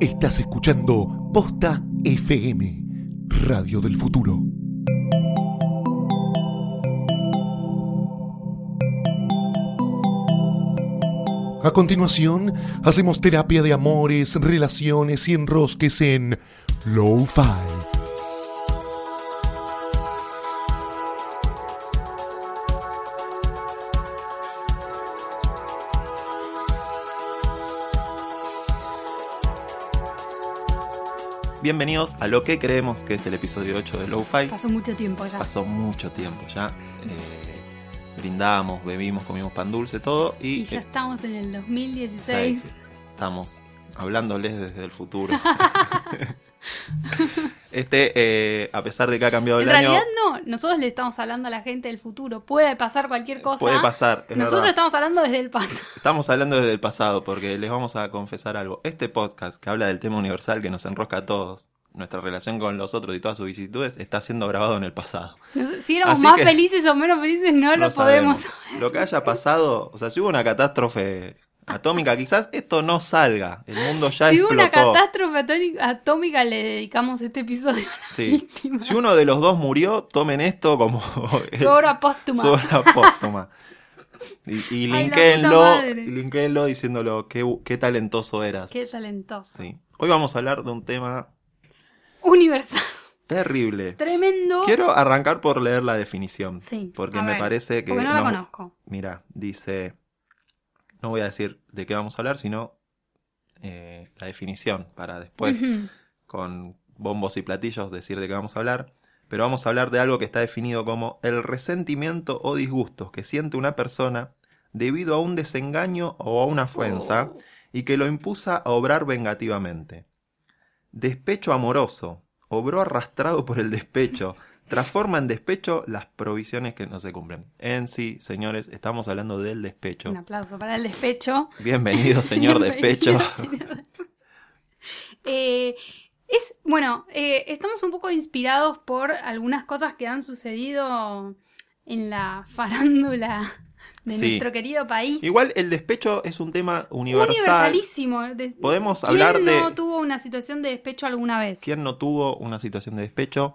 Estás escuchando Posta FM, Radio del Futuro. A continuación, hacemos terapia de amores, relaciones y enrosques en Lo-Fi. Bienvenidos a lo que creemos que es el episodio 8 de Lo-Fi. Pasó mucho tiempo ya. Pasó mucho tiempo ya. Eh, brindamos, bebimos, comimos pan dulce, todo. Y, Y ya eh, estamos en el 2016. seis, estamos hablándoles desde el futuro. este, eh, a pesar de que ha cambiado En el año, realidad no, nosotros le estamos hablando a la gente del futuro. Puede pasar cualquier cosa. puede pasar. es Nosotros verdad. estamos hablando desde el pasado. Estamos hablando desde el pasado porque les vamos a confesar algo. Este podcast que habla del tema universal que nos enrosca a todos, nuestra relación con los otros y todas sus vicisitudes, está siendo grabado en el pasado. Si éramos Así más felices o menos felices, no, lo podemos. sabemos. Lo que haya pasado, o sea, si hubo una catástrofe atómica, quizás esto no salga. El mundo ya Si hubo una explotó. catástrofe atómica, le dedicamos este episodio a la Sí. víctima. Si uno de los dos murió, tomen esto como Su obra póstuma. su obra póstuma. Y, y linkéenlo, diciéndolo, qué, qué talentoso eras. Qué talentoso. Sí. Hoy vamos a hablar de un tema Universal. terrible. Tremendo. Quiero arrancar por leer la definición. Sí, Porque me ver, parece que. Porque no la conozco. Mira, dice. No voy a decir de qué vamos a hablar, sino eh, la definición para después, con bombos y platillos, decir de qué vamos a hablar. Pero vamos a hablar de algo que está definido como el resentimiento o disgusto que siente una persona debido a un desengaño o a una ofensa y que lo impusa a obrar vengativamente. Despecho amoroso. Obró arrastrado por el despecho. Transforma en despecho las provisiones que no se cumplen. En sí, señores, estamos hablando del despecho. Un aplauso para el despecho. Bienvenido, señor despecho. Señor. Eh, es, bueno, eh, estamos un poco inspirados por algunas cosas que han sucedido en la farándula de Sí. nuestro querido país. Igual el despecho es un tema universal. Universalísimo. De- Podemos ¿Quién hablar de- no tuvo una situación de despecho alguna vez? ¿Quién no tuvo una situación de despecho?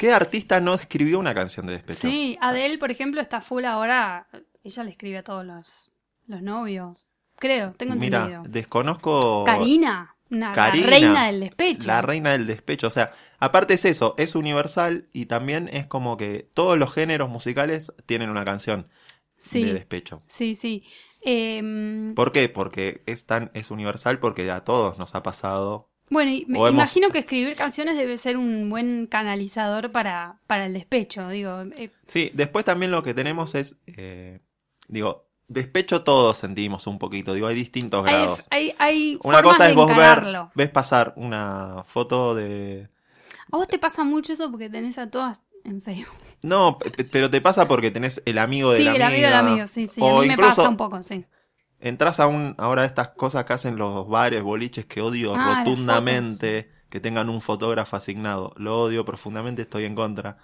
¿Qué artista no escribió una canción de despecho? Sí, Adele, por ejemplo, está full ahora. Ella le escribe a todos los, los novios. Creo, tengo Mira, entendido. desconozco. Karina, una, Karina, la reina del despecho. La reina del despecho. O sea, aparte es eso, es universal y también es como que todos los géneros musicales tienen una canción sí, de despecho. sí, sí. Em, ¿Por qué? Porque es tan, es universal porque a todos nos ha pasado. Bueno, y me hemos- imagino que escribir canciones debe ser un buen canalizador para, para el despecho. Digo, eh, Sí, después también lo que tenemos es, eh, digo, despecho todos sentimos un poquito, digo, hay distintos hay, grados. hay, hay Una cosa es vos ver, ves pasar una foto de... A vos te pasa mucho eso porque tenés a todas en Facebook. No, pe- pe- pero te pasa porque tenés el amigo de Sí, la el amigo del amigo, sí, sí. o a mí me pasa un poco, sí. Entras a un, ahora estas cosas que hacen los bares, boliches, que odio Ah, rotundamente, que tengan un fotógrafo asignado. Lo odio profundamente, estoy en contra.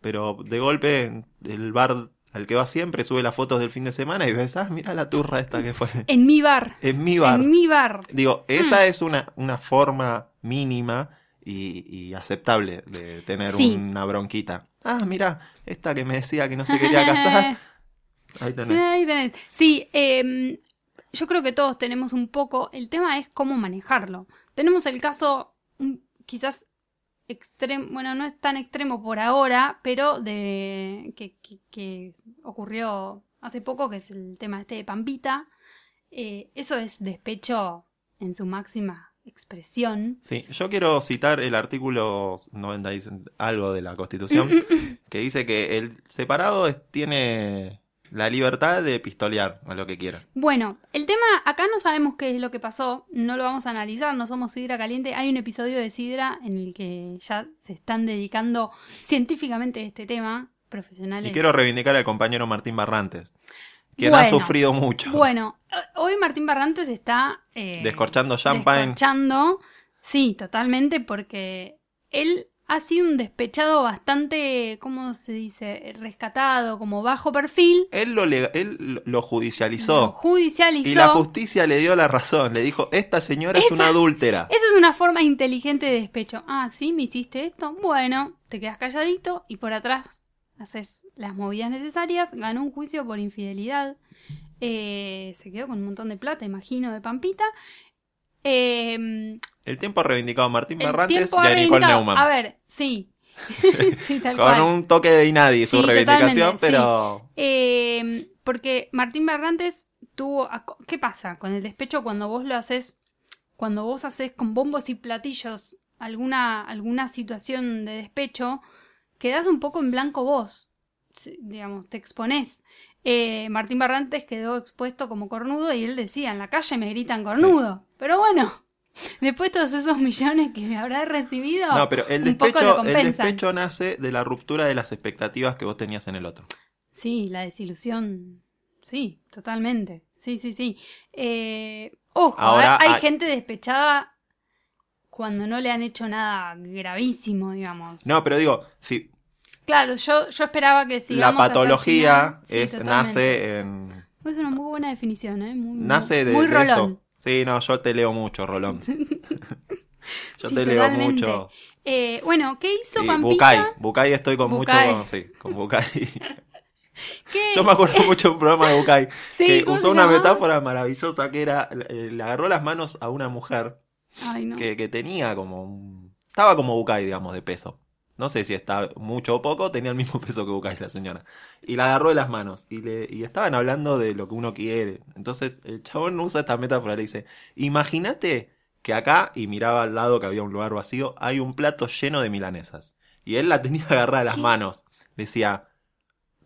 Pero de golpe, el bar al que va siempre sube las fotos del fin de semana y ves, ah, mira la turra esta que fue. En mi bar. En mi bar. En mi bar. Digo, esa es una, una forma mínima y, y aceptable de tener Sí. una bronquita. Ah, mira, esta que me decía que no se quería casar. Ahí Sí, tenés. ahí tenés. Sí, em, yo creo que todos tenemos un poco. El tema es cómo manejarlo. Tenemos el caso mm, quizás extremo, bueno, no es tan extremo por ahora, pero de que, que- que ocurrió hace poco, que es el tema este de Pampita. Eh, eso es despecho en su máxima expresión. Sí, yo quiero citar el artículo 90 y algo de la Constitución que dice que el separado es- tiene La libertad de pistolear a lo que quieran. Bueno, el tema, acá no sabemos qué es lo que pasó, no lo vamos a analizar, no somos Sidra Caliente. Hay un episodio de Sidra en el que ya se están dedicando científicamente a este tema, profesionales. Y quiero reivindicar al compañero Martín Barrantes, quien ha sufrido mucho. Bueno, hoy Martín Barrantes está... eh, Descorchando champagne. descorchando. Sí, totalmente, porque él ha sido un despechado bastante, ¿cómo se dice? Rescatado, como bajo perfil. Él lo, él lo Lo judicializó. judicializó. Y la justicia le dio la razón. Le dijo, esta señora es una adúltera. Esa es una forma inteligente de despecho. Ah, sí, me hiciste esto. Bueno, te quedas calladito y por atrás haces las movidas necesarias. Ganó un juicio por infidelidad. Eh, se quedó con un montón de plata, imagino, de Pampita. Eh, El tiempo ha reivindicado a Martín Barrantes y a Nicole Neumann. A ver, sí. sí, tal Con cual. un toque de Inadi su reivindicación, pero Eh, porque Martín Barrantes tuvo. ¿Qué pasa con el despecho cuando vos lo haces? Cuando vos haces con bombos y platillos alguna, alguna situación de despecho, quedás un poco en blanco vos. Digamos, te exponés. Eh, Martín Barrantes quedó expuesto como cornudo y él decía: en la calle me gritan cornudo. Pero bueno, después todos esos millones que habrá recibido. No, pero el un poco lo despecho, el despecho nace de la ruptura de las expectativas que vos tenías en el otro. Sí, la desilusión. Sí, totalmente. Sí, sí, sí. Eh, ojo, Ahora hay, gente despechada cuando no le han hecho nada gravísimo, digamos. No, pero digo, si Claro, yo, yo esperaba que la sigamos hasta el patología final. Sí, es, totalmente. nace en. Es una muy buena definición, ¿eh? Muy, Nace de, muy de rolón. esto. Sí, no, yo te leo mucho, Rolón. yo Sí, te leo mucho. Eh, bueno, ¿qué hizo Sí, Pampita? Bucay, Bucay estoy con Bucay. mucho. Sí, con Bucay. ¿Qué? Yo me acuerdo mucho de un programa de Bucay Sí, que ¿cómo usó una llamaba? metáfora maravillosa que era, eh, le agarró las manos a una mujer Ay, no. que, que tenía como un... Estaba como Bucay, digamos, de peso. No sé si está mucho o poco, tenía el mismo peso que Bucay la señora. Y la agarró de las manos y, le, y estaban hablando de lo que uno quiere. Entonces el chabón usa esta metáfora, le dice, imagínate que acá, y miraba al lado que había un lugar vacío, hay un plato lleno de milanesas. Y él la tenía agarrada de las ¿Qué? manos. Decía,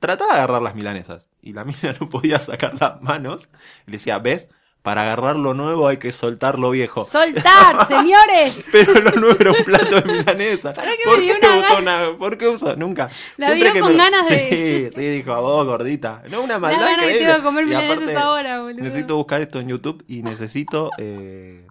trataba de agarrar las milanesas. Y la mina no podía sacar las manos. Y le decía, ¿ves? Para agarrar lo nuevo hay que soltar lo viejo. ¡Soltar, señores! Pero lo nuevo era un plato de milanesa. ¿Para qué ¿Por me dio qué una gana? una- ¿Por qué usó? Nunca. La vio con ganas de- Sí, sí, dijo a vos, gordita. No, una La maldad gana que increíble. tengo de comer milanesas ahora, boludo. Necesito buscar esto en YouTube y necesito eh,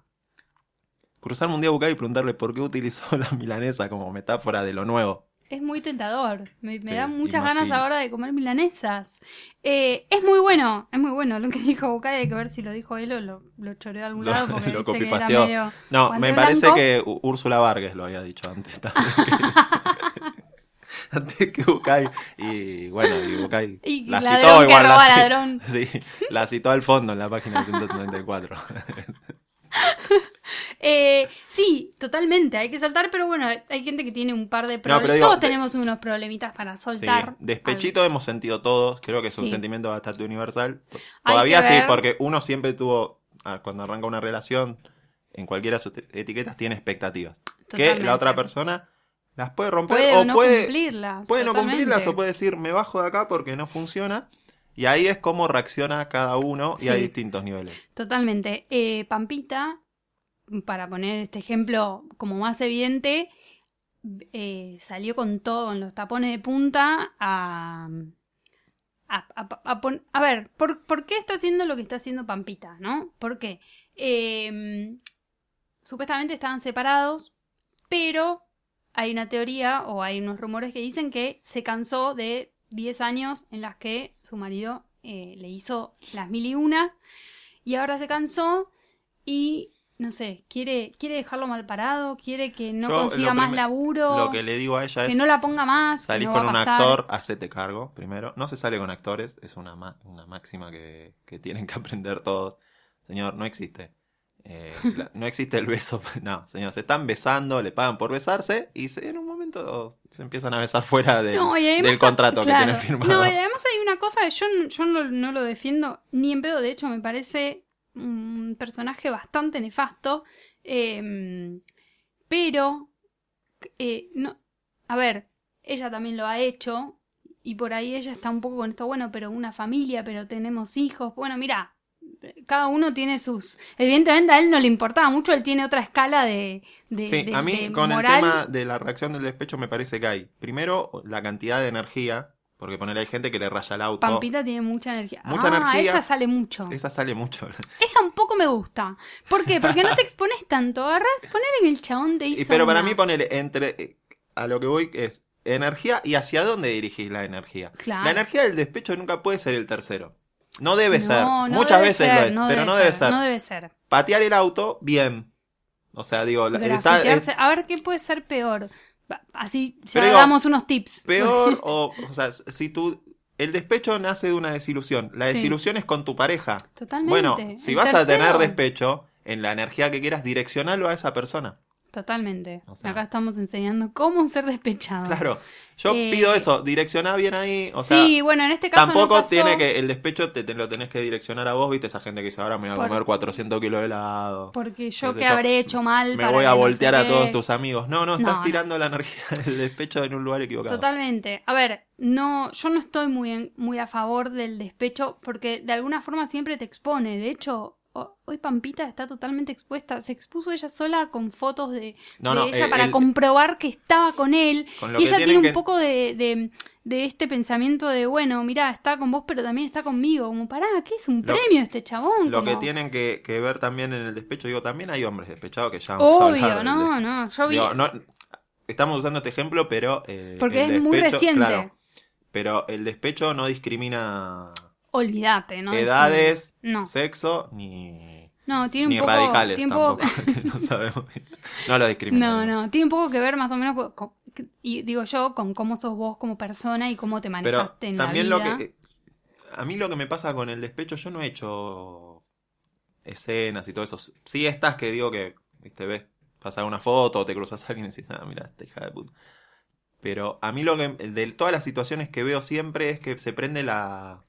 cruzarme un día a buscar y preguntarle por qué utilizó la milanesa como metáfora de lo nuevo. Es muy tentador. Me, me Sí, da muchas ganas ahora de comer milanesas. Eh, es muy bueno, es muy bueno lo que dijo Bucay. Hay que ver si lo dijo él o lo, lo choreó de algún Lo- lado. Porque lo que era copipasteó. medio No, me parece blanco. que Úrsula Vargas lo había dicho antes también. antes que Bucay. Y bueno, y Bucay Y la ladrón citó que igual. roba la, ladrón. Sí, la citó al fondo en la página 134. Eh, sí, totalmente. Hay que soltar, pero bueno, hay gente que tiene un par de problemas. digo, Todos de- tenemos unos problemitas para Sí, soltar. despechito hemos sentido todos, creo que es un Sí. sentimiento bastante universal. Todavía sí, porque uno siempre tuvo, ah, cuando arranca una relación, en cualquiera de sus te- etiquetas tiene expectativas. Que la otra persona las puede romper Puede o no puede, cumplirlas. puede no cumplirlas o puede decir me bajo de acá porque no funciona. Y ahí es como reacciona cada uno y Sí. hay distintos niveles. Totalmente. Eh, Pampita, para poner este ejemplo como más evidente, eh, salió con todo, con los tapones de punta a... A, a- a pon- a ver, ¿por, por qué está haciendo lo que está haciendo Pampita? ¿No? ¿Por qué? Eh, supuestamente estaban separados, pero hay una teoría o hay unos rumores que dicen que se cansó de 10 años en las que su marido eh, le hizo las mil y una y ahora se cansó y no sé, quiere, quiere dejarlo mal parado, quiere que no Yo, consiga más laburo, Lo que le digo a ella que es no la ponga más. Salís no con un actor, hacete cargo, primero. No se sale con actores, es una, ma- una máxima que, que tienen que aprender todos. Señor, no existe. Eh, la- no existe el beso. No, señor, se están besando, le pagan por besarse y se- en momento se empiezan a besar fuera del, No, y además- del contrato claro. que tienen firmado. No, y además hay una cosa, yo, yo no, no lo defiendo ni en pedo, de hecho me parece un personaje bastante nefasto, eh, pero, eh, no, a ver, ella también lo ha hecho y por ahí ella está un poco con esto, bueno, pero una familia, pero tenemos hijos. Bueno, mira, cada uno tiene sus... Evidentemente a él no le importaba mucho, él tiene otra escala de... de Sí, de- a mí de con moral. el tema de la reacción del despecho me parece que hay, primero, la cantidad de energía, porque poner hay gente que le raya el auto. Pampita tiene mucha energía. Mucha ah, energía. esa sale mucho. Esa sale mucho. Esa un poco me gusta. ¿Por qué? Porque no te expones tanto. Agarrás, poner en el chabón te hizo pero para una- mí poner entre... A lo que voy es energía y hacia dónde dirigís la energía. Claro. La energía del despecho nunca puede ser el tercero. No debe No, ser. no Muchas debe veces ser, lo es, pero no debe ser. No debe ser. Patear el auto, bien. O sea, digo, está, es A ver, ¿qué puede ser peor? Así ya digo, damos unos tips. peor o, o sea, si tú... El despecho nace de una desilusión. La Sí. desilusión es con tu pareja. Totalmente. Bueno, si vas a tener tercero- despecho, en la energía que quieras, direccionalo a esa persona. Totalmente. O sea- Acá estamos enseñando cómo ser despechado. Claro. Yo Eh, pido eso, direccioná bien ahí. O sea, sí, bueno, en este caso no tampoco pasó. tiene que. El despecho te, te lo tenés que direccionar a vos, viste, esa gente que dice ahora me voy a Por- comer 400 kilos de helado. Porque yo qué yo, habré hecho mal. Me para voy que a no sé voltear a qué. todos tus amigos. No, no, estás No, no. tirando la energía del despecho en un lugar equivocado. Totalmente. A ver, no, yo no estoy muy, en- muy a favor del despecho porque de alguna forma siempre te expone. De hecho, ho- hoy Pampita está totalmente expuesta. Se expuso ella sola con fotos de, No, de no, ella eh, para el- comprobar que estaba con él. Con Y ella tiene un que- poco de, de, de este pensamiento de, bueno, mira, está con vos, pero también está conmigo. Como, pará, ¿qué es un Lo- premio este chabón? Lo que tienen que, que ver también en el despecho, digo, también hay hombres despechados que ya vamos a hablar Obvio, no, no. Yo vi. Digo, no- estamos usando este ejemplo, pero. eh, Porque el es muy reciente. claro, pero el despecho no discrimina Olvídate, ¿no? edades, No. sexo, ni, No, tiene un ni poco. radicales tiene un poco- tampoco. no sabemos. No lo discrimina. No, no, tiene un poco que ver más o menos con, con- y digo yo, con cómo sos vos como persona y cómo te Pero manejaste en también la lo vida. que. A mí lo que me pasa con el despecho, yo no he hecho escenas y todo eso. Sí, estas que digo que, viste, ves, pasar una foto o te cruzas a alguien y decís, ah, mira, esta hija de puta. Pero a mí lo que. De todas las situaciones que veo siempre es que se prende la.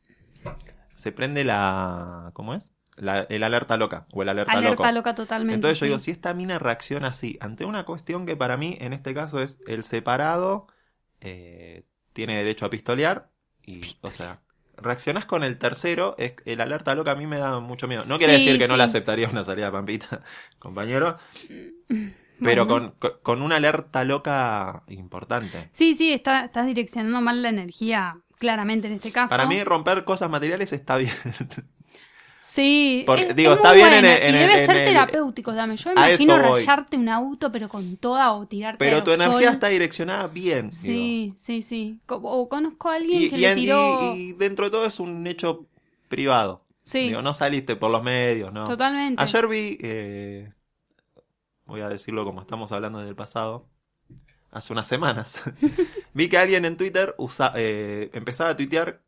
Se prende la. ¿Cómo es? La- el alerta loca o el alerta, Alerta loco. loca totalmente. Entonces yo sí. digo, si esta mina reacciona así ante una cuestión que para mí en este caso es el separado eh, tiene derecho a pistolear y, o sea, reaccionás con el tercero, es, el alerta loca a mí me da mucho miedo. No quiere Sí, decir que no le aceptaría una salida de Pampita, compañero, pero Bueno. con, con, con una alerta loca importante. Sí, sí, está, estás direccionando mal la energía, claramente en este caso. Para mí romper cosas materiales está bien. Sí, Porque, es- digo, es está bien en el- en y el- debe en ser el- terapéutico también. Yo me imagino rayarte un auto, pero con toda o tirarte Pero tu energía está direccionada bien. digo. Sí, sí, sí. Co- O conozco a alguien Y, que y le y- tiró... y dentro de todo es un hecho privado. sí, Digo, no saliste por los medios, ¿no? totalmente. Ayer vi, eh, voy a decirlo como estamos hablando del pasado, hace unas semanas, vi que alguien en Twitter eh, empezaba a tuitear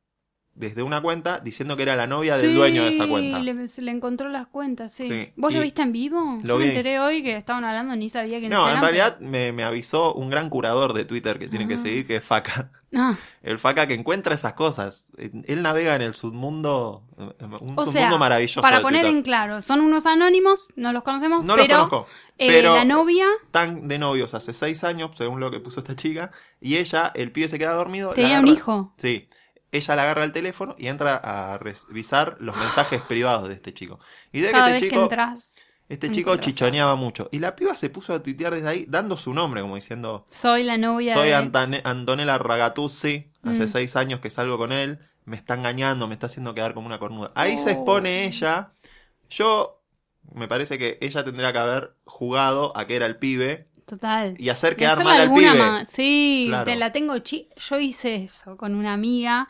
desde una cuenta diciendo que era la novia del Sí, dueño de esa cuenta. Le, se le encontró las cuentas, sí. Sí, ¿Vos lo viste en vivo? Lo Yo me vi. enteré hoy que estaban hablando, ni sabía que No, en realidad me, me avisó un gran curador de Twitter que tienen que Ah. seguir, que es Faca. Ah, El Faca que encuentra esas cosas. Él navega en el submundo, un o submundo sea, maravilloso. para poner en claro, son unos anónimos, no los conocemos, No los conozco. eh, pero la novia están de novios hace seis años, según lo que puso esta chica, y ella, el pibe se queda dormido. tenía un hijo. Sí. Ella le agarra el teléfono y entra a revisar los mensajes privados de este chico. Y de que este vez que chico, entras, este chico chichoneaba mucho. Y la piba se puso a tuitear desde ahí, dando su nombre, como diciendo, soy la novia soy de... Antane- Antonella Ragatuzzi, hace Mm. seis años que salgo con él, me está engañando, me está haciendo quedar como una cornuda. Ahí se Oh. expone ella. Yo, me parece que ella tendría que haber jugado a que era el pibe Total. y hacer quedar mal al pibe. ma- Sí, Claro. te la tengo chi... Yo hice eso con una amiga.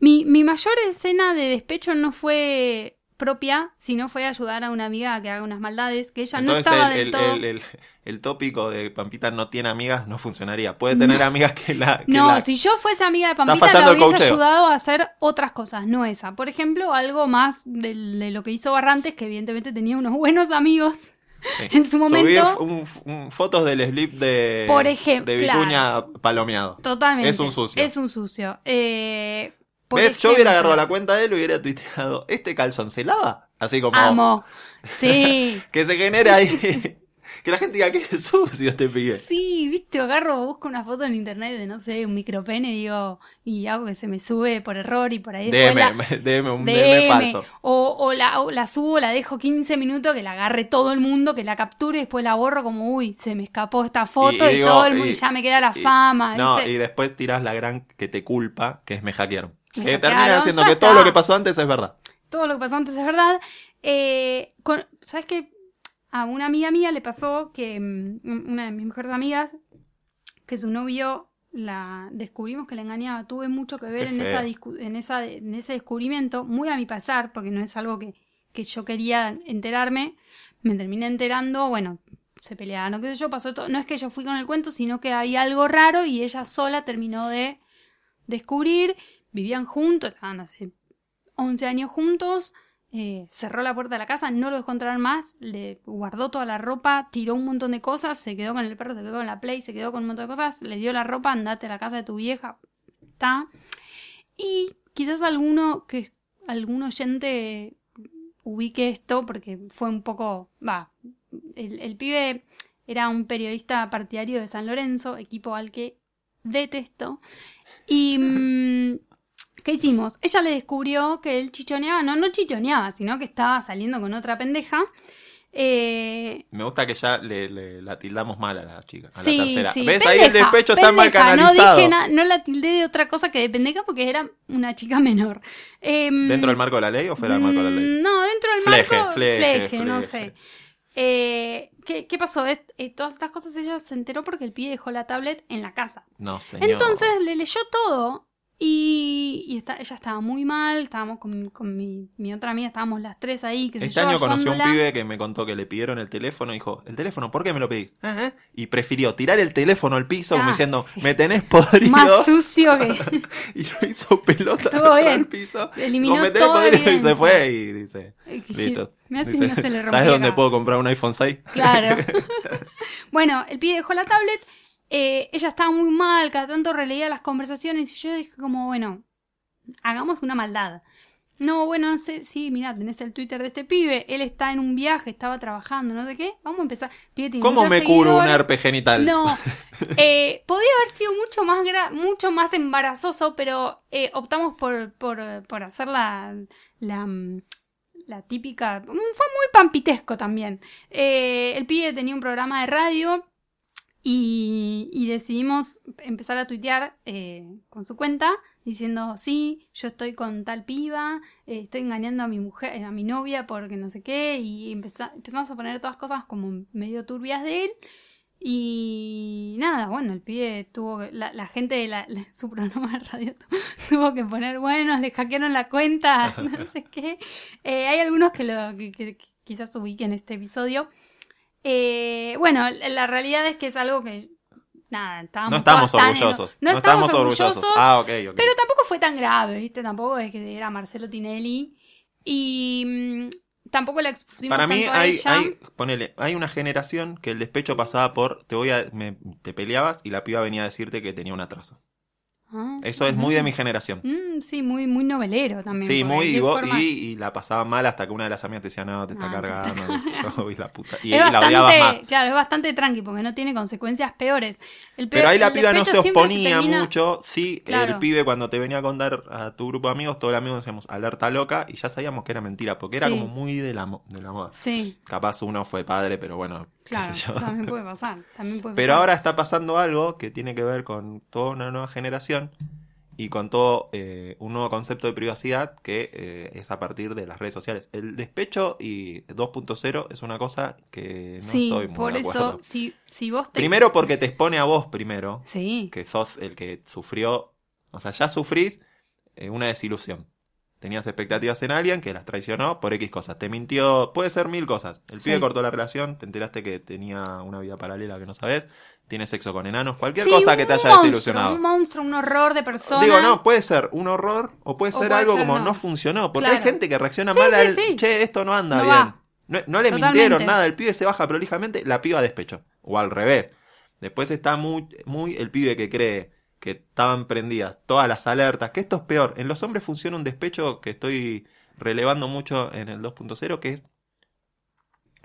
Mi, mi mayor escena de despecho no fue propia, sino fue ayudar a una amiga a que haga unas maldades, que ella Entonces no estaba el, del el- todo... el- el- el tópico de Pampita no tiene amigas no funcionaría. Puede tener amigas que la... que No, la- si yo fuese amiga de Pampita la hubiese coacheo. ayudado a hacer otras cosas, no esa. Por ejemplo, algo más de, de lo que hizo Barrantes, que evidentemente tenía unos buenos amigos sí. en su momento. Subir un- un- fotos del slip de, Por ejemplo, de Vicuña palomeado. Totalmente. Es un sucio. Es un sucio. Eh, ¿Ves? Yo hubiera agarrado la cuenta de él y hubiera tuiteado, ¿este calzón se lava? Así como Amo. Sí. que se genere ahí, Que la gente diga es sucio este pibe. Sí, viste, agarro, busco una foto en internet de, no sé, un micropene y digo, y hago que se me sube por error y por ahí después la- DM, DM, un DM, DM falso. O, o la, o la subo, la dejo 15 minutos, que la agarre todo el mundo, que la capture y después la borro como, uy, se me escapó esta foto y, digo, todo el mundo, y- ya me queda la fama. No, ¿viste? y después tirás la gran que te culpa, que es me hackearon. Me Que hackearon, termina diciendo que todo lo que pasó antes es verdad. todo lo que pasó antes es verdad. Eh, con- ¿Sabes qué? A una amiga mía le pasó que mm, una de mis mejores amigas, que su novio la descubrimos que la engañaba. Tuve mucho que ver en, esa en, esa, en ese descubrimiento, muy a mi pesar, porque no es algo que, que yo quería enterarme. Me terminé enterando, bueno, se peleaban, no qué sé yo, pasó todo. No es que yo fui con el cuento, sino que había algo raro y ella sola terminó de descubrir. Vivían juntos, estaban hace 11 años juntos, eh, cerró la puerta de la casa, no lo dejó entrar más, le guardó toda la ropa, tiró un montón de cosas, se quedó con el perro, se quedó con la play, se quedó con un montón de cosas, le dio la ropa, andate a la casa de tu vieja, está. Y quizás alguno que algún oyente ubique esto porque fue un poco, va, el, el pibe era un periodista partidario de San Lorenzo, equipo al que detesto. Y mm, ¿qué hicimos? Ella le descubrió que él chichoneaba, no, no chichoneaba, sino que estaba saliendo con otra pendeja. Eh, Me gusta que ya le, le- la tildamos mal a la chica, a sí, la tercera. sí, ¿Ves? Ahí el pendeja, despecho está mal pendeja, canalizado. No dije na- no la tildé de otra cosa que de pendeja porque era una chica menor. Em, ¿Dentro del marco de la ley o fuera del marco de la ley? Mm, No, dentro del Fleje, marco. fleje, no fleje. sé. Eh, ¿qué, qué pasó? Es- eh, todas estas cosas ella se enteró porque el pibe dejó la tablet en la casa. No, señor. Entonces le leyó todo y, y está- ella estaba muy mal. Estábamos con, con mi, mi otra amiga, estábamos las tres ahí. Este año conocí a un pibe que me contó que le pidieron el teléfono y dijo, ¿el teléfono? ¿Por qué me lo pedís? "Ah, ah", Y prefirió tirar el teléfono al piso como Ah. diciendo, me tenés podrido. Más sucio que. y lo hizo pelota el piso. Eliminó Como, "Me tenés toda podrido", y se fue y dice, listo. Me hace Dice, no se le ¿Sabes dónde puedo comprar un iPhone 6? Claro. bueno, el pibe dejó la tablet. Eh, ella estaba muy mal, cada tanto releía las conversaciones y yo dije como, bueno, hagamos una maldad. No, bueno, no sé, sí, mira, tenés el Twitter de este pibe, él está en un viaje, estaba trabajando, no sé qué, vamos a empezar. Pibe ¿Cómo me curo un herpes genital? No, eh, podía haber sido mucho más gra- mucho más embarazoso, pero eh, optamos por, por, por hacer la, la, mm, la típica... Fue muy pampitesco también. Eh, el pibe tenía un programa de radio y, decidimos empezar a tuitear eh, con su cuenta diciendo, sí, yo estoy con tal piba, eh, estoy engañando a mi mujer, eh, a mi novia porque no sé qué, y empeza- empezamos a poner todas cosas como medio turbias de él. Y nada, bueno, el pibe tuvo, la, la gente de la- su programa de radio tu- tuvo que poner, bueno, le hackearon la cuenta, no sé qué. Eh, hay algunos que, lo, que, que- que quizás ubiquen este episodio. Eh, bueno, la realidad es que es algo que, nada, estábamos No estamos orgullosos. No, estamos orgullosos, Ah, ok, ok. pero tampoco fue tan grave, ¿viste? Tampoco es que era Marcelo Tinelli. Y mm, tampoco la expusimos Para mí tanto a hay, ella. hay, ponele, hay una generación que el despecho pasaba por te voy a, me- te peleabas y la piba venía a decirte que tenía un atraso. Ah, Eso es muy de mi generación. mm, sí, muy, muy novelero también. Sí, muy, y, vos- y, y la pasaba mal hasta que una de las amigas te decía, no, te está te está cargando, yo, y la puta. Y, la odiabas más. claro, es bastante tranqui porque no tiene consecuencias peores. El peor- Pero ahí la piba no se oponía termina- mucho. Sí, Claro. el pibe cuando te venía a contar a tu grupo de amigos, todos los amigos decíamos alerta loca y ya sabíamos que era mentira, porque era Sí. como muy de la, de la moda. Sí, Capaz uno fue padre, pero bueno, claro, también puede pasar. También puede Pero pasar. ahora está pasando algo que tiene que ver con toda una nueva generación y con todo eh, un nuevo concepto de privacidad que eh, es a partir de las redes sociales. El despecho y 2.0 es una cosa que no sí, estoy muy por de acuerdo. eso, si, si vos te... Primero porque te expone a vos primero, Sí, que sos el que sufrió, o sea, ya sufrís eh, una desilusión. Tenías expectativas en alguien que las traicionó por X cosas. Te mintió, puede ser mil cosas. El pibe cortó la relación, te enteraste que tenía una vida paralela que no sabes, tiene sexo con enanos, cualquier Sí, cosa que te haya monstruo, desilusionado. Un monstruo, un horror de persona. Digo, no, puede ser un horror o puede O ser puede algo ser como no. no. funcionó. Porque Claro. hay gente que reacciona Sí, mal al, che, esto no anda No bien. va. No, no le Totalmente. mintieron nada, el pibe se baja prolijamente, la piba despecho. O al revés. Después está muy, muy el pibe que cree que estaban prendidas todas las alertas, que esto es peor. En los hombres funciona un despecho que estoy relevando mucho en el 2.0, que es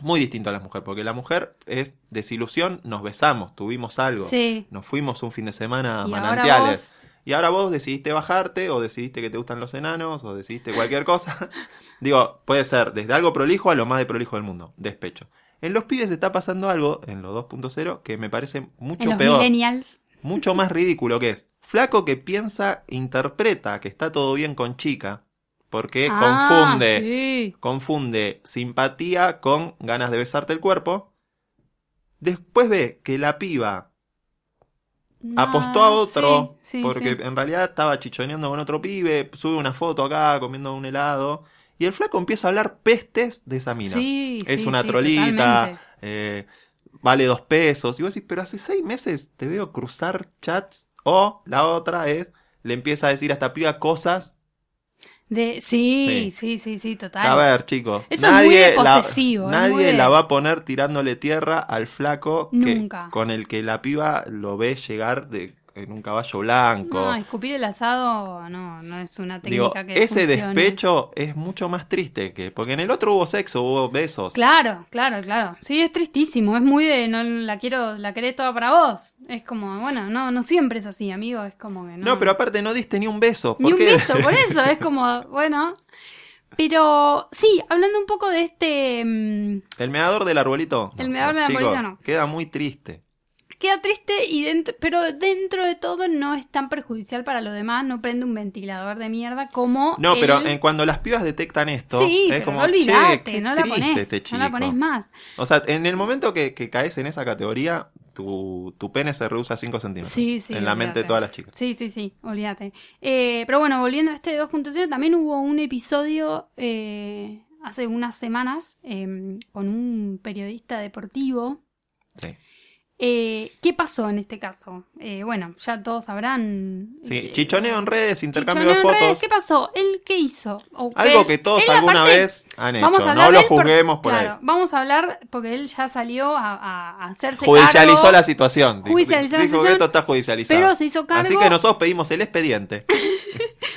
muy distinto a la mujer, porque la mujer es desilusión, nos besamos, tuvimos algo, Sí. nos fuimos un fin de semana a ahora manantiales. vos- Y ahora vos decidiste bajarte, o decidiste que te gustan los enanos, o decidiste cualquier cosa. Digo, puede ser desde algo prolijo a lo más de prolijo del mundo, despecho. En los pibes está pasando algo, en los 2.0, que me parece En mucho los peor, millennials. Mucho más ridículo que es. Flaco que piensa, interpreta que está todo bien con chica, porque Ah, confunde sí. confunde simpatía con ganas de besarte el cuerpo. Después ve que la piba apostó a otro, sí, sí, porque en realidad estaba chichoneando con otro pibe, sube una foto acá comiendo un helado, y el flaco empieza a hablar pestes de esa mina. Es una trolita, eh, vale dos pesos. Y vos decís, pero hace seis meses te veo cruzar chats. O la otra es, le empieza a decir a esta piba cosas De, sí, Sí. sí, sí, sí, total. A ver, chicos. Eso es muy nadie de la, posesivo, es nadie muy de- la va a poner tirándole tierra al flaco que- Nunca. con el que la piba lo ve llegar de, en un caballo blanco. No, escupir el asado no, no es una Digo, técnica que ese funcione. despecho es mucho más triste que. Porque en el otro hubo sexo, hubo besos. Claro, claro, claro. Sí, es tristísimo. Es muy de no la quiero, la querés toda para vos. Es como, bueno, no, no siempre es así, amigo. Es como que no. No, pero aparte no diste ni un beso. ¿Por Ni un beso, por eso. Es como, bueno. Pero sí, hablando un poco de este. mm, El meador del arbolito. El meador del chicos, arbolito no. Queda muy triste. Queda triste y dentro, pero dentro de todo no es tan perjudicial para los demás, no prende un ventilador de mierda como No, pero en cuando las pibas detectan esto, Sí, es como, no olvidate, che, qué no la pones, este chico. no la pones más. O sea, en el momento que, que caes en esa categoría, tu, tu pene se rehúsa 5 centímetros. Sí, sí. En la mente de todas las chicas. Sí, sí, sí, olvídate. Eh, pero bueno, volviendo a este 2.0, también hubo un episodio eh, hace unas semanas eh, con un periodista deportivo. Sí. Eh, ¿Qué pasó en este caso? Eh, bueno, ya todos sabrán. Sí, eh, chichoneo en redes, intercambio chichoneo de en redes. fotos. ¿Qué pasó? ¿Él qué hizo? Algo que todos él, alguna aparte, vez han hecho. No lo por- juzguemos por claro, ahí. Vamos a hablar porque él ya salió a, a- hacerse Judicializó cargo, la situación. Dijo- Judicializó la Dijo que situación, esto está judicializado. pero se hizo cargo. Así que nosotros pedimos el expediente.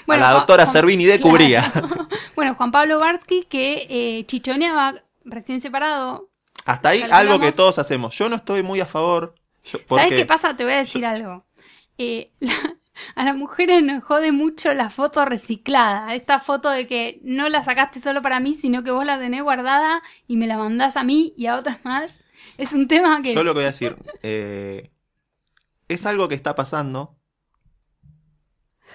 Bueno, a la doctora Juan- Servini de claro. Cubría. bueno, Juan Pablo Barsky que eh, chichoneaba recién separado. Hasta ahí algo que todos hacemos. Yo no estoy muy a favor. yo- ¿Sabes qué pasa? Te voy a decir algo. Eh, la- a las mujeres nos jode mucho la foto reciclada. Esta foto de que no la sacaste solo para mí, sino que vos la tenés guardada y me la mandás a mí y a otras más. Es un tema que... Yo lo que voy a decir. eh, es algo que está pasando.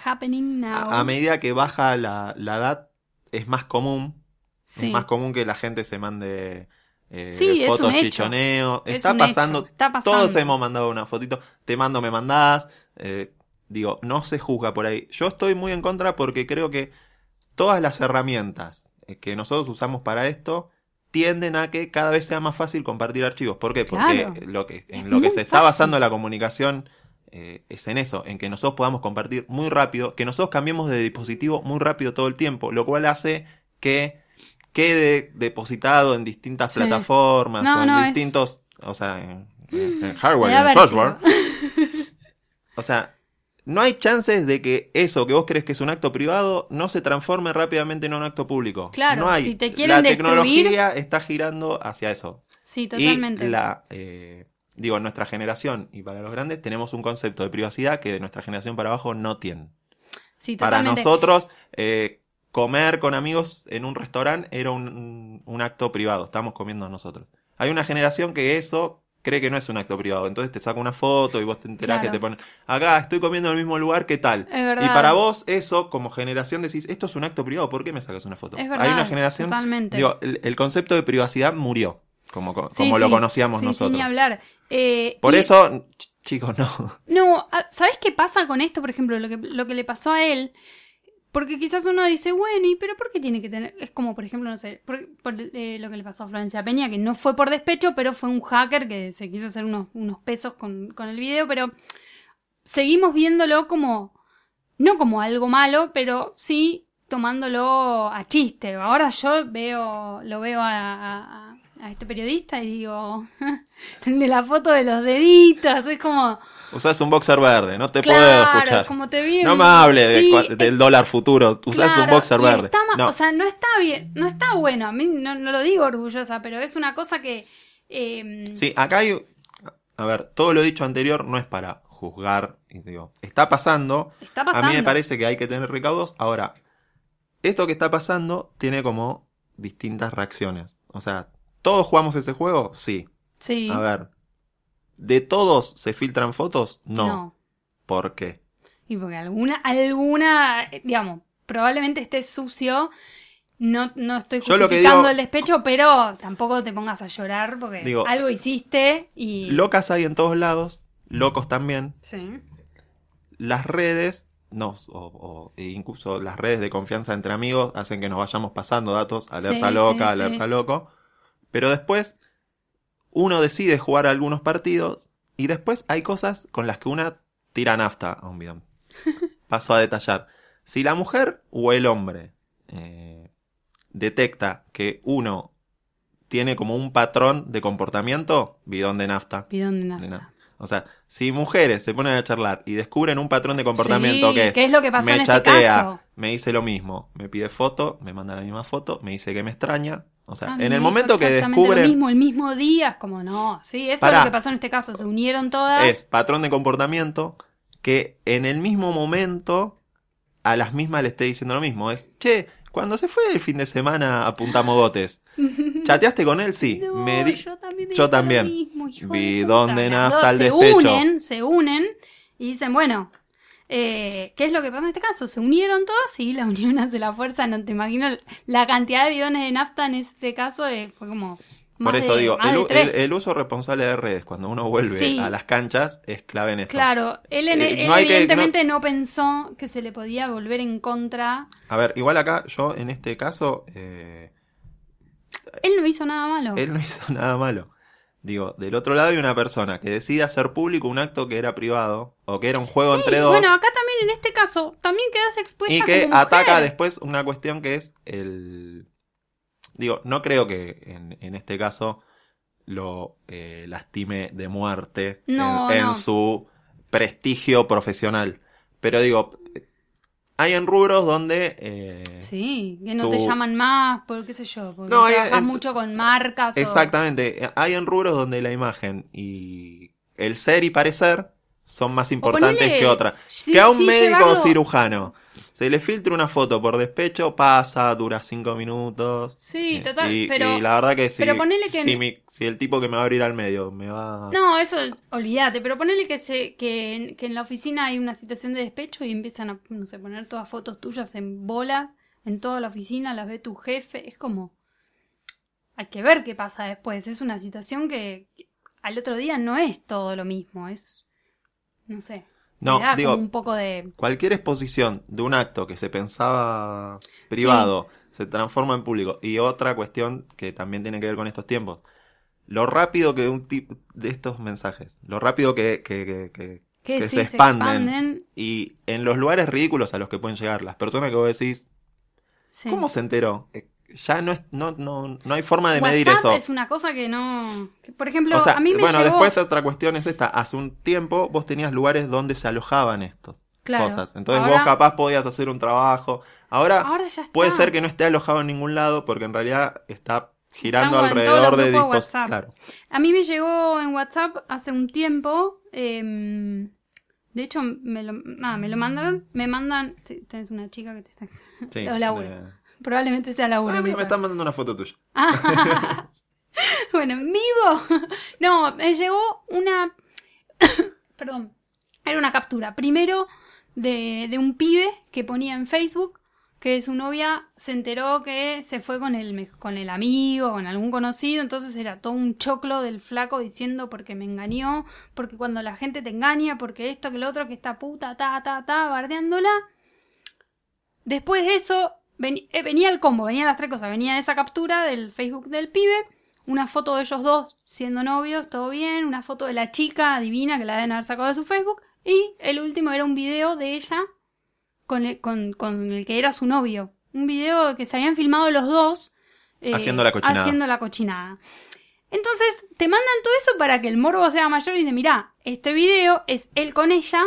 Happening now. A, a medida que baja la, la edad, es más común. Sí. Es más común que la gente se mande eh, Sí, es fotos un hecho. chichoneo. Es Está un pasando, hecho, está pasando. Todos hemos mandado una fotito. Te mando, me mandás. eh, digo, no se juzga por ahí. Yo estoy muy en contra porque creo que todas las herramientas eh, que nosotros usamos para esto tienden a que cada vez sea más fácil compartir archivos. ¿Por qué? Porque Claro. lo que, en Es lo que se está basando la comunicación eh, es en eso, en que nosotros podamos compartir muy rápido, que nosotros cambiemos de dispositivo muy rápido todo el tiempo, lo cual hace que quede depositado en distintas Sí. plataformas No, o en no, es- distintos, o sea, en, en- en hardware y en software. O sea, no hay chances de que eso que vos crees que es un acto privado no se transforme rápidamente en un acto público. Claro, no hay. si te quieren la destruir- tecnología está girando hacia eso. Sí, totalmente. Y la, eh, digo, en nuestra generación y para los grandes tenemos un concepto de privacidad que de nuestra generación para abajo no tienen. Sí, Para nosotros, eh, comer con amigos en un restaurante era un, acto privado, estamos comiendo nosotros. Hay una generación que eso cree que no es un acto privado, entonces te saca una foto y vos te enterás Claro. que te ponen, acá estoy comiendo en el mismo lugar, ¿qué tal? Es verdad. Y para vos eso, como generación, decís, esto es un acto privado, ¿por qué me sacas una foto? Es verdad, Hay una generación, totalmente. digo, el, el concepto de privacidad murió, como, Sí, como lo sí. conocíamos Sí, nosotros. Sin ni hablar. Eh, Por y- eso, ch- chicos, no. No, ah, ¿sabes qué pasa con esto, por ejemplo, lo que, lo que le pasó a él? Porque quizás uno dice, bueno, ¿y pero por qué tiene que tener? Es como, por ejemplo, no sé, por, por, eh, lo que le pasó a Florencia Peña, que no fue por despecho, pero fue un hacker que se quiso hacer unos, unos pesos con, con el video, pero seguimos viéndolo como, no como algo malo, pero sí tomándolo a chiste. Ahora yo veo, lo veo a, a- a este periodista y digo, de la foto de los deditos, es como, Usás un boxer verde, no te Claro, puedo escuchar. como te vi en- No me hable Sí, del dólar futuro. Usás un boxer verde. está No. O sea, no está bien, no está bueno. A mí no, no lo digo orgullosa, pero es una cosa que. eh, Sí, acá hay. A ver, todo lo dicho anterior no es para juzgar. digo, está pasando. Está A mí me pasando. parece que hay que tener recaudos. Ahora, esto que está pasando tiene como distintas reacciones. O sea, ¿todos jugamos ese juego? Sí. Sí. A ver, ¿de todos se filtran fotos? No. no. ¿Por qué? Y porque alguna, alguna, digamos, probablemente esté sucio. No, no estoy justificando digo- el despecho, pero tampoco te pongas a llorar porque Digo, algo hiciste y. Locas hay en todos lados, locos también. Sí. Las redes, no, o, o- e incluso las redes de confianza entre amigos hacen que nos vayamos pasando datos, alerta Sí, loca, sí, alerta sí. loco. Pero después uno decide jugar algunos partidos y después hay cosas con las que una tira nafta a un bidón. Paso a detallar. Si la mujer o el hombre eh, detecta que uno tiene como un patrón de comportamiento, bidón de nafta. Bidón de De nafta. O sea, si mujeres se ponen a charlar y descubren un patrón de comportamiento Sí, que es, ¿qué es lo que pasó me en este chatea, caso? me dice lo mismo, me pide foto, me manda la misma foto, me dice que me extraña. O sea, Ah, en el momento que descubren Lo mismo, el mismo día, es como no. Sí, eso Pará. es lo que pasó en este caso. Se unieron todas. es patrón de comportamiento que en el mismo momento a las mismas le esté diciendo lo mismo. Es, che, cuando se fue el fin de semana apuntamos botes. ¿Chateaste con él? Sí. No, me di- yo también. me yo lo también. mismo, hijo Bidón puta. de Las nafta al despecho. Se unen, se unen y dicen, bueno, eh, ¿qué es lo que pasó en este caso? Se unieron todas y la unión hace la fuerza. No te imagino la cantidad de bidones de nafta en este caso. eh, fue como. Por eso de- digo, el, uso responsable de redes cuando uno vuelve Sí. a las canchas es clave en esto. Claro, él, Eh, él no que- evidentemente no... pensó que se le podía volver en contra. A ver, igual acá yo en este caso, eh, Él no hizo nada malo. él no hizo nada malo. Digo, del otro lado hay una persona que decide hacer público un acto que era privado o que era un juego Sí, entre dos Bueno, acá también en este caso, también quedas expuesta y que como mujer. ataca después una cuestión que es el... Digo, no creo que en, en este caso lo eh, lastime de muerte No, en, en no. su prestigio profesional. Pero digo, hay en rubros donde... eh, Sí, que no tú- te llaman más, por qué sé yo, porque No, hay- trabajas en- mucho con marcas. o- Exactamente. Hay en rubros donde la imagen y el ser y parecer son más importantes ponele- que otra. sí, que a un sí, médico llevarlo- cirujano se le filtra una foto por despecho, pasa, dura cinco minutos. Sí, Eh, total, y, pero- y la verdad que si, pero ponele que- si, mi- si el tipo que me va a abrir al medio me va... No, eso, olvídate, pero ponele que, se, que, en, que en la oficina hay una situación de despecho y empiezan a, no sé, poner todas fotos tuyas en bolas en toda la oficina, las ve tu jefe, es como... Hay que ver qué pasa después, es una situación que, que al otro día no es todo lo mismo, es... No sé. No, digo, un poco de... cualquier exposición de un acto que se pensaba privado se transforma en público. Y otra cuestión que también tiene que ver con estos tiempos. Lo rápido que un tipo de estos mensajes, lo rápido que, que, que- que- Que que sí, se se expanden. expanden. Y en los lugares ridículos a los que pueden llegar, las personas que vos decís, Sí. ¿cómo se enteró? Ya no, es, no, no, no hay forma de medir eso. es una cosa que no... que, por ejemplo, O sea, a mí me bueno, llegó... después otra cuestión es esta. Hace un tiempo vos tenías lugares donde se alojaban estas Claro. cosas. Entonces Ahora- vos capaz podías hacer un trabajo. Ahora, Ahora ya está. puede ser que no esté alojado en ningún lado porque en realidad está girando alrededor de. WhatsApp. Claro. A mí me llegó en WhatsApp hace un tiempo. em, de hecho, me lo, nada, me lo mandaron. Me mandan. te- Tenés una chica que te está. Sí, de- Probablemente sea Laura. Ah, mira, esa. me están mandando una foto tuya. Ah. bueno, en vivo. No, me llegó una. Perdón. Era una captura. Primero de, de un pibe que ponía en Facebook que su novia se enteró que se fue con el, con el amigo, con algún conocido, entonces era todo un choclo del flaco diciendo porque me engañó, porque cuando la gente te engaña, porque esto, que lo otro, que esta puta, ta, ta, ta, bardeándola. Después de eso, ven- eh, venía el combo, venían las tres cosas. Venía esa captura del Facebook del pibe, una foto de ellos dos siendo novios, todo bien, una foto de la chica divina que la deben haber sacado de su Facebook, y el último era un video de ella con el, con, con el que era su novio. Un video que se habían filmado los dos. eh, Haciendo la cochinada. Haciendo la cochinada. Entonces te mandan todo eso para que el morbo sea mayor y dice, mirá, este video es él con ella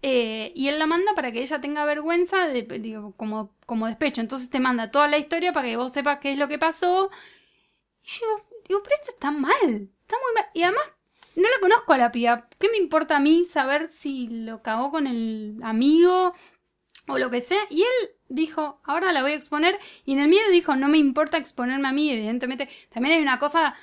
eh, y él la manda para que ella tenga vergüenza, de, digo, como, como despecho. Entonces te manda toda la historia para que vos sepas qué es lo que pasó. Y yo digo, digo, pero esto está mal, está muy mal. Y además, no la conozco a la piba. ¿Qué me importa a mí saber si lo cagó con el amigo o lo que sea? Y él dijo, ahora la voy a exponer. Y en el miedo dijo, no me importa exponerme a mí, evidentemente. También hay una cosa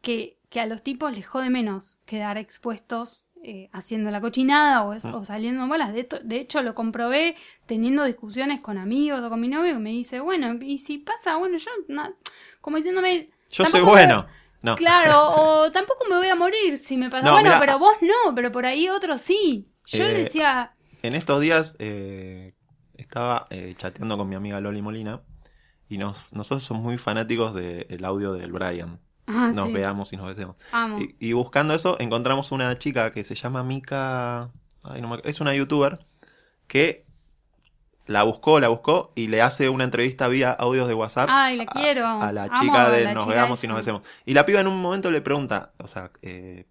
que, que a los tipos les jode menos quedar expuestos eh, haciendo la cochinada o, es- Ah. o saliendo malas. De, esto- de hecho, lo comprobé teniendo discusiones con amigos o con mi novio que me dice, bueno, y si pasa, bueno, yo, na- como diciéndome... Yo soy bueno. No. Claro, o tampoco me voy a morir si me pasa. No, bueno, mirá. pero vos no, pero por ahí otros sí. Yo Eh, le decía, En estos días eh, estaba eh, chateando con mi amiga Loli Molina y nos, nosotros somos muy fanáticos del audio del Brian. Ah, nos sí, veamos y nos besemos. amo. Y, y buscando eso encontramos una chica que se llama Mika... ay, no me- es una youtuber que la buscó, la buscó y le hace una entrevista vía audios de WhatsApp Ay, la a- quiero. a, la chica de la nos chica veamos y nos besemos. Y la piba en un momento le pregunta, o sea, eh,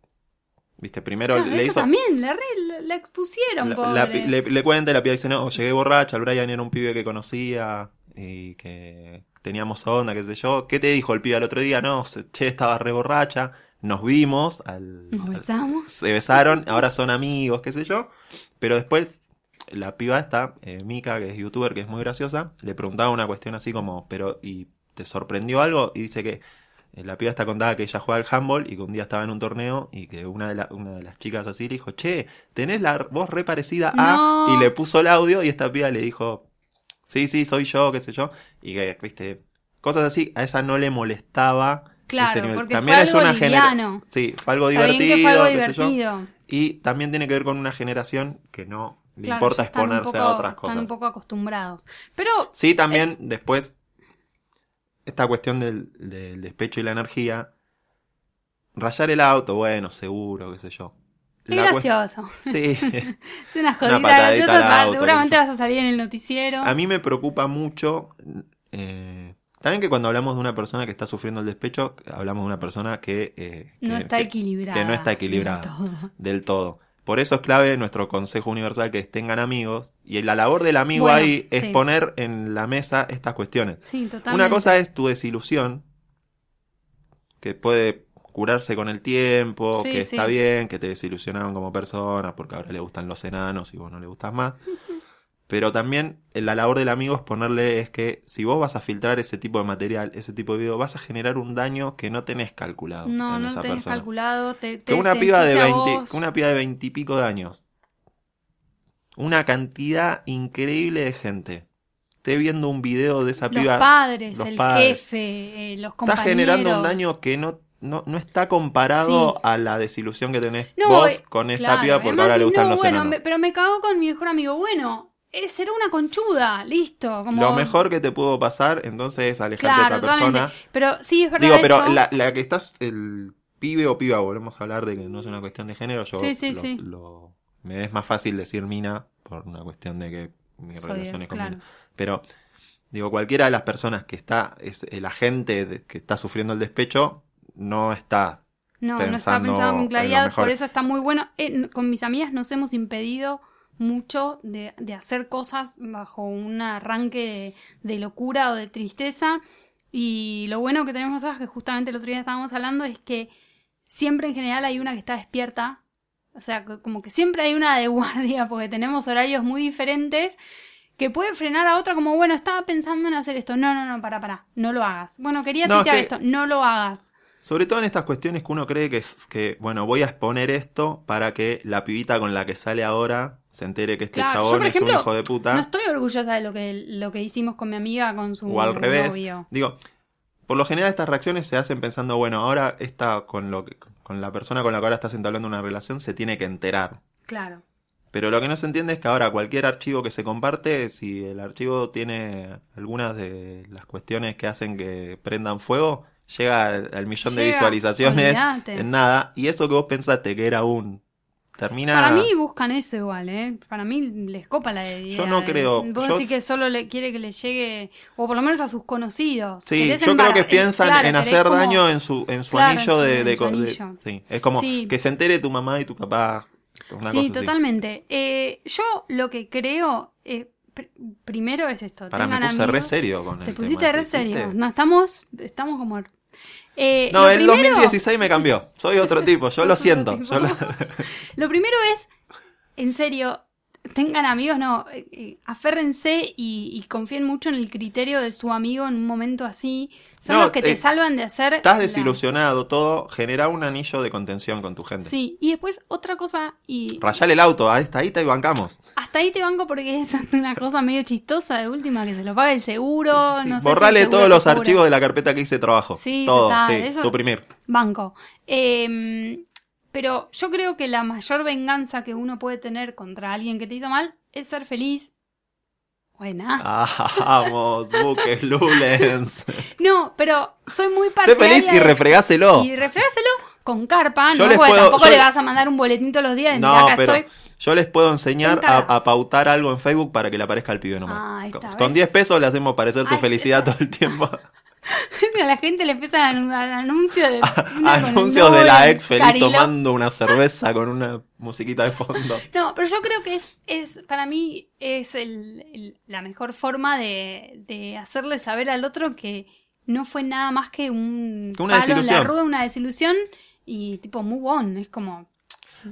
viste, primero le eso hizo... también, la, re- la- expusieron, La- la le, le cuenta y la piba dice, no, llegué borracha, el Brian era un pibe que conocía y que teníamos onda, qué sé yo. ¿Qué te dijo el pibe el otro día? No, che, estaba re borracha, nos vimos, al, Nos al- besamos. se besaron, ahora son amigos, qué sé yo. Pero después la piba esta, eh, Mika, que es youtuber, que es muy graciosa, le preguntaba una cuestión así como, pero ¿y te sorprendió algo? Y dice que eh, la piba está contaba que ella juega al handball y que un día estaba en un torneo y que una de, la- una de las chicas así le dijo, che, tenés la voz re parecida a... No. Y le puso el audio y esta piba le dijo, sí, sí, soy yo, qué sé yo. Y que, viste, cosas así, a esa no le molestaba. Claro, ese porque también fue es algo una genera- liviano. Sí, fue algo divertido, que fue algo qué sé yo. Y también tiene que ver con una generación que no le Claro, importa exponerse poco- a otras cosas. Están un poco acostumbrados. Pero Sí, también Es- después, esta cuestión del, del despecho y la energía, rayar el auto, bueno, seguro, qué sé yo. Es gracioso. Sí, Es una graciosa. va, auto, seguramente vas a salir en el noticiero. a mí me preocupa mucho. eh, también que cuando hablamos de una persona que está sufriendo el despecho, hablamos de una persona que, eh, no está que- equilibrada. que no está del equilibrada. todo. del todo. Por eso es clave nuestro consejo universal que tengan amigos. Y la labor del amigo Bueno, ahí es sí. poner en la mesa estas cuestiones. Sí, totalmente. Una cosa es tu desilusión, que puede curarse con el tiempo, Sí, que sí. está bien, que te desilusionaron como persona, porque ahora le gustan los enanos y vos no le gustas más. Pero también eh, la labor del amigo es ponerle es que si vos vas a filtrar ese tipo de material, ese tipo de video, vas a generar un daño que no tenés calculado No, en no esa tenés persona. calculado. Te, Que te- una te piba de ensucia 20, vos. que una piba de 20 y pico de años. Una cantidad increíble de gente. Esté viendo un video de esa Los piba. padres, los el padres. jefe, eh, los Está compañeros. generando un daño que no, no, no está comparado Sí. a la desilusión que tenés No, vos eh, con esta claro, piba porque ahora le gustan no, los bueno, me- pero me cagó con mi mejor amigo. Bueno, eh, será una conchuda, listo. Como... Lo mejor que te pudo pasar entonces es alejarte Claro, de esta totalmente. persona. Pero sí, es verdad. Digo, pero esto. la, la que estás, el pibe o piba, volvemos a hablar de que no es una cuestión de género. Yo Sí, sí, lo- sí. lo- me es más fácil decir mina por una cuestión de que mi Soy, relación es con claro. mina. Pero, digo, cualquiera de las personas que está, es el agente de- que está sufriendo el despecho, no está. No, no está pensando pensado en con claridad, por eso está muy bueno. Eh, con mis amigas nos hemos impedido mucho de, de hacer cosas bajo un arranque de, de locura o de tristeza. Y lo bueno que tenemos nosotras, que justamente el otro día estábamos hablando, es que siempre en general hay una que está despierta. O sea, como que siempre hay una de guardia, porque tenemos horarios muy diferentes, que puede frenar a otra como, bueno, estaba pensando en hacer esto. No, no, no, para, para, no lo hagas. Bueno, quería No, es tuitear que- esto, no lo hagas. Sobre todo en estas cuestiones que uno cree que es que, bueno, voy a exponer esto para que la pibita con la que sale ahora se entere que este Claro, yo, chabón es un hijo de puta. No estoy orgullosa de lo que, lo que hicimos con mi amiga con su o al revés. novio. Digo, por lo general estas reacciones se hacen pensando, bueno, ahora esta con lo que, con la persona con la que ahora estás entablando una relación se tiene que enterar. Claro. Pero lo que no se entiende es que ahora cualquier archivo que se comparte, si el archivo tiene algunas de las cuestiones que hacen que prendan fuego, llega al, al millón de visualizaciones olvídate. en nada. Y eso que vos pensaste que era un termina... Para mí buscan eso igual, ¿eh? Para mí les copa la idea. Yo no creo. Vos Yo- decís que solo le quiere que le llegue, o por lo menos a sus conocidos. Sí, yo creo que eh, piensan claro, en hacer como- daño en su, en su Claro, anillo de, de su sí, es como Sí. que se entere tu mamá y tu papá. Una Sí, cosa totalmente. Eh, yo lo que creo, eh, pr- primero es esto. Para, me puse re serio con el Te tema, pusiste re serio. No, estamos, estamos como... Eh, No, el primero- 2016 me cambió. Soy otro tipo, yo lo siento. tipo. yo lo- Lo primero es, en serio, tengan amigos, no, eh, eh, aférrense y, y confíen mucho en el criterio de su amigo en un momento así. Son No, los que te eh, salvan de hacer... Estás la- desilusionado, todo. Genera un anillo de contención con tu gente. Sí, y después otra cosa, y Rayale el auto, está, ahí te bancamos. hasta ahí te banco porque es una cosa medio chistosa de última, que se lo paga el seguro, Sí, no sé si Borrale el seguro todos los archivos de la carpeta que hice trabajo. Sí, todo, total, sí, suprimir. Banco. Eh, pero yo creo que la mayor venganza que uno puede tener contra alguien que te hizo mal es ser feliz. Buena. Ah. Vamos, buques Lulens. No, pero soy muy sé partidaria feliz y de- refregáselo. Y refregáselo con carpa, Yo ¿no? les puedo- tampoco yo le vas a mandar un boletín todos los días de No, "Mirá, acá pero estoy. yo les puedo enseñar a, pautar algo en Facebook para que le aparezca al pibe nomás. Ah, con con ¿ves? 10 pesos le hacemos parecer tu Ay, felicidad todo el tiempo. A la gente le empiezan a dar anuncios de Anuncios de la ex feliz tomando una cerveza con una musiquita de fondo. No, pero yo creo que es, es para mí, es el- el- la mejor forma de, de hacerle saber al otro que no fue nada más que un Que una palo en la desilusión. rueda, una desilusión y tipo move on. Es como,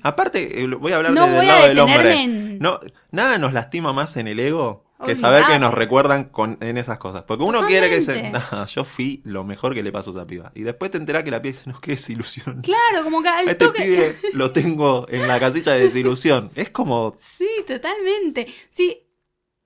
Aparte, eh, voy a hablar No desde voy el a lado del hombre. en- No, nada nos lastima más en el ego que saber que nos recuerdan con, en esas cosas. Porque uno quiere que se. "Nah, yo fui lo mejor que le pasó a esa piba. Y después te enterás que la piba dice, no, qué desilusión. claro, como que al Este toque. pibe lo tengo en la casilla de desilusión. Es como. Sí, totalmente. Sí,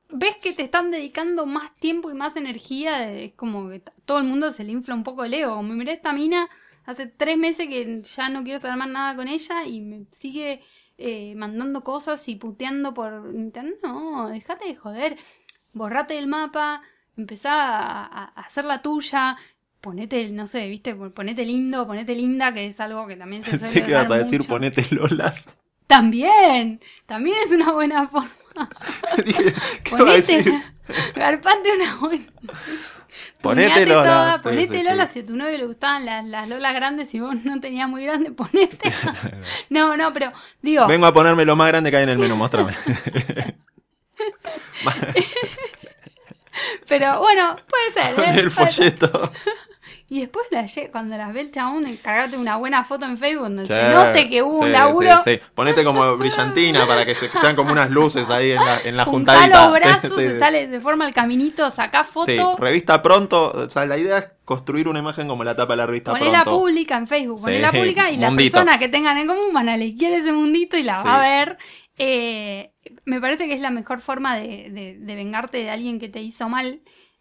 ves que te están dedicando más tiempo y más energía, es como que todo el mundo se le infla un poco el ego. Como mirá esta mina, hace tres meses que ya no quiero saber más nada con ella y me sigue eh, mandando cosas y puteando por internet. No, dejate de joder. Borrate del mapa, empezá a, a- hacer la tuya. Ponete, no sé, viste, ponete lindo, ponete linda, que es algo que también se suele Pensé que ibas a decir mucho. ponete lolas. También, también es una buena forma. ¿qué Ponete, garpate una buena. Ponete Lola, toda, ponete sí, Lola, sí. si a tu novio le gustaban las, las Lolas grandes y vos no tenías muy grande, ponete. no, no, pero digo, Vengo a ponerme lo más grande que hay en el menú, muéstrame. pero bueno, puede ser. Con ¿eh? el folleto. Y después la cuando las ve el chabón, una buena foto en Facebook donde Sí, se note que hubo un laburo. sí, sí. Ponete como brillantina para que se, sean como unas luces ahí en la, en la juntadita. los brazos, se sí. sale, se forma el caminito, sacá foto. Sí, revista pronto. O sea, la idea es construir una imagen como la tapa de la revista Ponela pronto. pública en Facebook, Sí, ponela pública y las personas que tengan en común van a elegir ese mundito y la va a ver. Eh, me parece que es la mejor forma de, de- de vengarte de alguien que te hizo mal.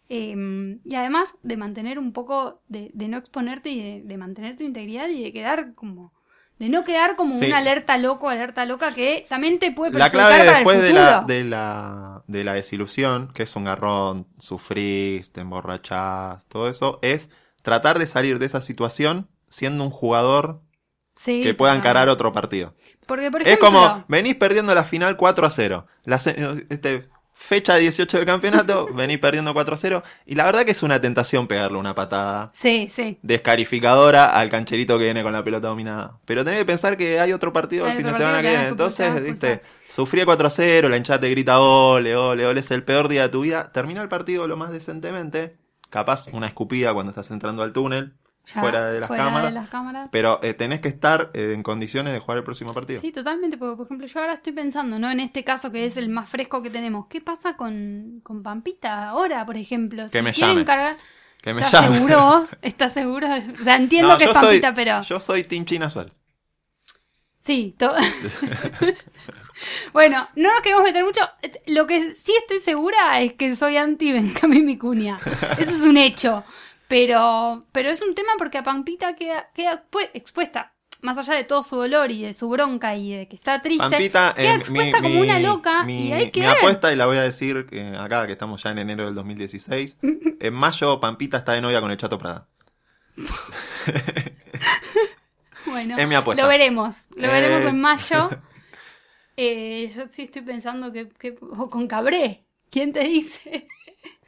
Eh, y además de mantener un poco, de, de no exponerte y de, de mantener tu integridad y de quedar como, de no quedar como Sí. una alerta loco, alerta loca que también te puede La perjudicar clave para después el de la, de, la, de la desilusión, que es un garrón, sufrís, te emborrachás, todo eso, es tratar de salir de esa situación siendo un jugador Sí, que pueda encarar otro partido. Porque, por Es como, venís perdiendo la final 4 a 0. La este, fecha 18 del campeonato, venís perdiendo 4 a 0. Y la verdad que es una tentación pegarle una patada Sí, sí. descarificadora al cancherito que viene con la pelota dominada. Pero tenés que pensar que hay otro partido Hay el fin de semana que viene. Entonces, expulsar, viste, sufrí 4 a 0, la hinchada te grita ole, ole, ole, es el peor día de tu vida. Termina el partido lo más decentemente. Capaz una escupida cuando estás entrando al túnel, Ya, fuera de las fuera cámaras. de las cámaras. Pero eh, tenés que estar eh, en condiciones de jugar el próximo partido. Sí, totalmente, porque por ejemplo yo ahora estoy pensando, ¿no? En este caso que es el más fresco que tenemos, ¿qué pasa con, con Pampita ahora, por ejemplo? Que me quieren llame. cargar... Que me ¿Estás llame. seguro vos? ¿Estás seguro? O sea, entiendo No, que es soy- Pampita, pero... Yo soy Team China Suárez. Sí, to- bueno, no nos queremos meter mucho. Lo que sí estoy segura es que soy anti Benjamín Vicuña. Eso es un hecho. Pero, pero es un tema porque a Pampita queda, queda pu- expuesta. Más allá de todo su dolor y de su bronca y de que está triste, Pampita, queda eh, expuesta como una loca mi, y hay que mi ver. apuesta, y la voy a decir eh, acá, que estamos ya en enero del 2016. En mayo, Pampita está de novia con el Chato Prada. Bueno, es mi apuesta. lo veremos. Lo Eh. veremos en mayo. Eh, yo sí estoy pensando que, que- o con Cabré. ¿Quién te dice?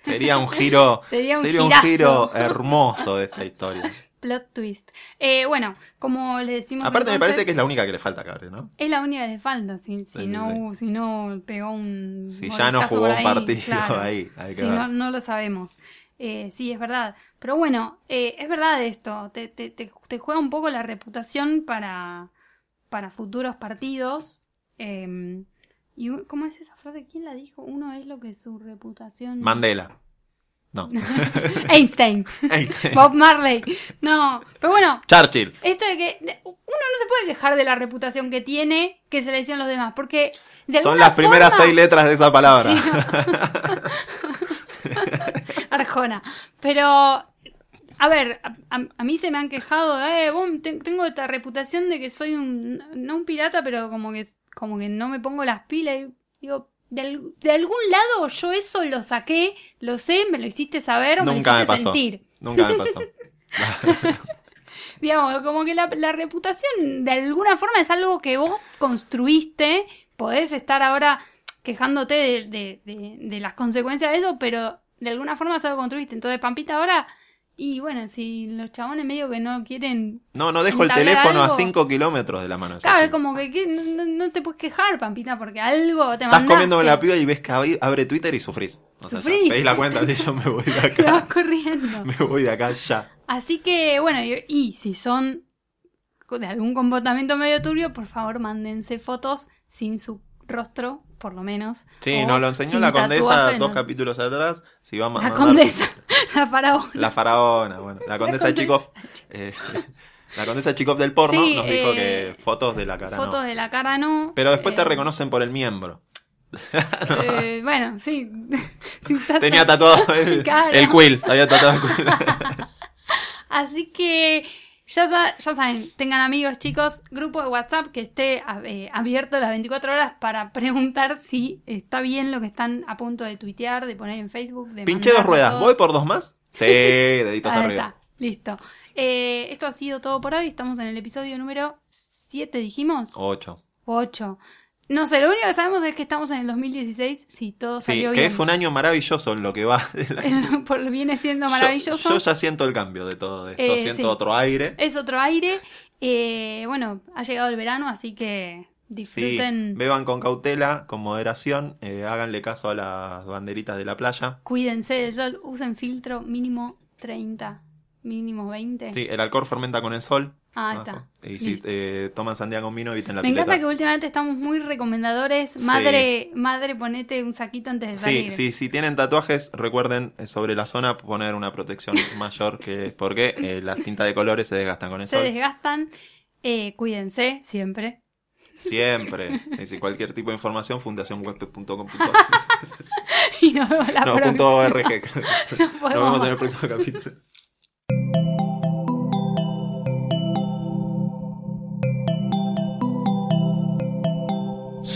Sería un giro, Sería un sería un girazo. giro hermoso de esta historia. Plot twist. Eh, bueno, como le decimos. Aparte me parece que es la única que le falta a Cabre, ¿no? es la única que le falta. Si, si Sí, sí, no, si no pegó un. Si ya no jugó un partido ahí, hay que Sí, ver. no, no lo sabemos. Eh, sí, es verdad. Pero bueno, eh, es verdad esto. Te, te, te, te juega un poco la reputación para, para futuros partidos. Eh, y ¿Cómo es esa frase? ¿Quién la dijo? Uno es lo que su reputación. Mandela. No. Einstein. Einstein. Bob Marley. No. Pero bueno, Churchill. esto de que uno no se puede quejar de la reputación que tiene que se le hicieron los demás. Porque. de Son las primeras seis letras de esa palabra. Sí, no. Arjona. Pero, a ver, a, a- a mí se me han quejado, eh, tengo esta reputación de que soy un, no un pirata, pero como que, como que no me pongo las pilas. Y digo, de, de algún lado yo eso lo saqué, lo sé, me lo hiciste saber o Nunca me me hiciste pasó. sentir. Nunca me pasó. Digamos, como que la, la reputación de alguna forma es algo que vos construiste. Podés estar ahora quejándote de, de- de- de las consecuencias de eso, pero de alguna forma es algo que construiste. Entonces, Pampita ahora. Y bueno, si los chabones medio que no quieren. No, no dejo el teléfono a algo. 5 kilómetros de la mano. Claro, es como que, que no, no- te puedes quejar, Pampita, porque algo te Estás comiendo con la piba y ves que ab- abre Twitter y sufrís. O sea, ya Sufrís. pedís la cuenta, así yo me voy de Te vas acá. corriendo. Me voy de acá ya. Así que, bueno, y, y si son de algún comportamiamiento medio turbio, por favor, mándense fotos sin su rostro, por lo menos. Sí, nos lo enseñó la condesa dos capítulos atrás. Si vamos La condesa, la faraona. La faraona, bueno. La condesa de. Chikov. eh, la condesa Chikov del porno Sí, nos dijo eh, que fotos de la cara Fotos no. de la cara no. Pero después te eh, reconocen por el miembro. eh, bueno, sí. Tenía tatuado el, Claro. el quill. Había tatuado el quill. Así que ya, ya saben, tengan amigos chicos, grupo de WhatsApp que esté eh, abierto las 24 horas para preguntar si está bien lo que están a punto de tuitear, de poner en Facebook. De Pinché dos ruedas. ¿Voy por dos más? Sí, deditos Ahí arriba. está, listo. Eh, esto ha sido todo por hoy. Estamos en el episodio número 7, dijimos. Ocho. O 8. No sé, lo único que sabemos es que estamos en el 2016. Si todo Sí, salió que bien. fue un año maravilloso en lo que va. de la- Por- viene siendo maravilloso. Yo, ya siento el cambio de todo esto. Eh, siento sí. otro aire. Es otro aire. Eh, bueno, ha llegado el verano, así que Sí, disfruten. beban con cautela, con moderación, eh, háganle caso a las banderitas de la playa. Cuídense del sol. Usen filtro mínimo 30, mínimo 20. Sí, el alcohol fermenta con el sol. Ah, Abajo. está. Y si eh, toman sandía con vino, eviten la Me pileta. encanta que últimamente estamos muy recomendadores. Sí. Madre, madre, ponete un saquito antes de Sí, salir. sí, si tienen tatuajes, recuerden eh, sobre la zona poner una protección mayor que porque eh, las tintas de colores se desgastan con el Se sol. desgastan. Eh, cuídense siempre. Siempre. Y si cualquier tipo de información, fundacionweb.com. Y nos vemos la No, próxima. punto .org. Nos vemos en el próximo capítulo.